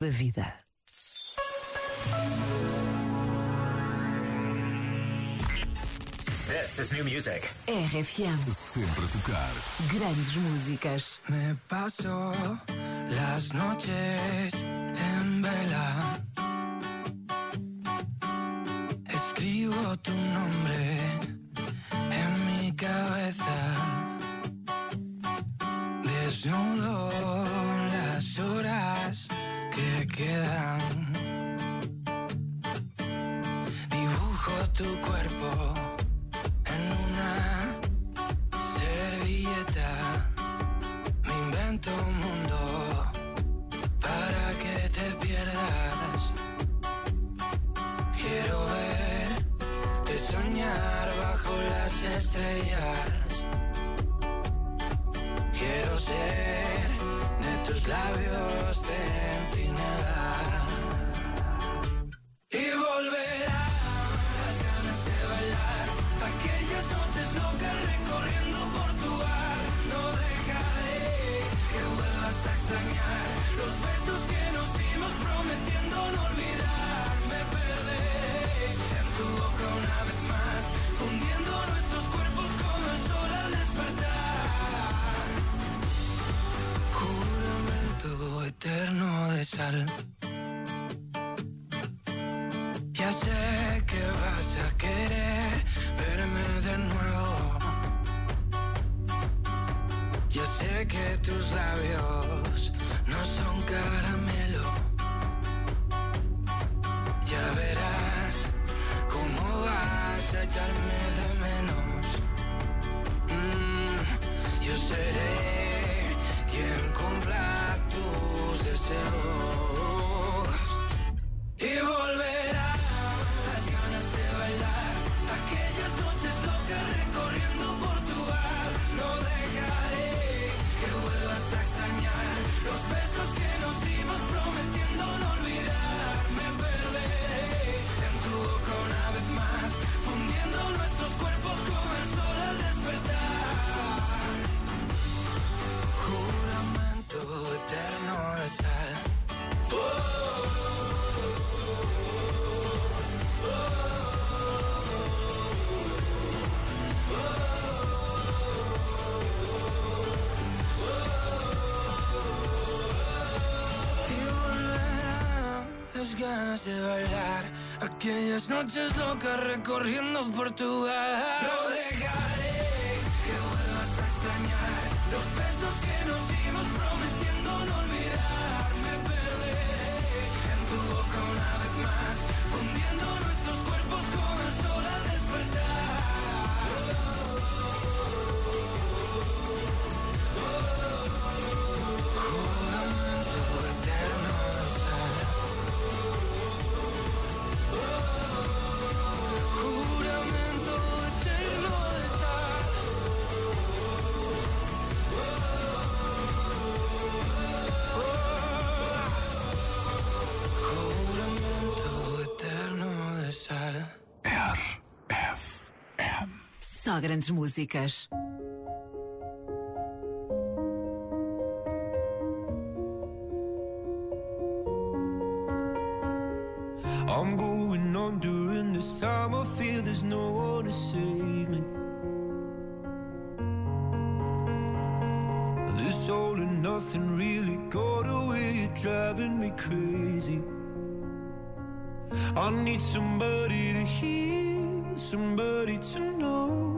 da vida. This is new music. RFM. Sempre a tocar. Grandes músicas. Me paso las noches en vela. Las estrellas. Quiero ser de tus labios centinela. Ya sé que vas a querer verme de nuevo. Ya sé que tus labios no son ganas de bailar. Aquellas noches locas recorriendo Portugal No dejaré que vuelvas a extrañar. Los besos que nos dimos prometiendo Só grandes músicas. I'm going on during this time. I feel there's no one to save me. This all and nothing really got away. You're driving me crazy. I need somebody to hear, somebody to know,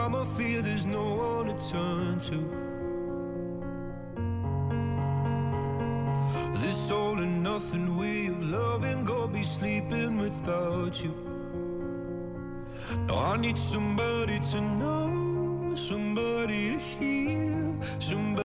time I feel there's no one to turn to. This all and nothing way of loving, go be sleeping without you. No, I need somebody to know, somebody to hear, somebody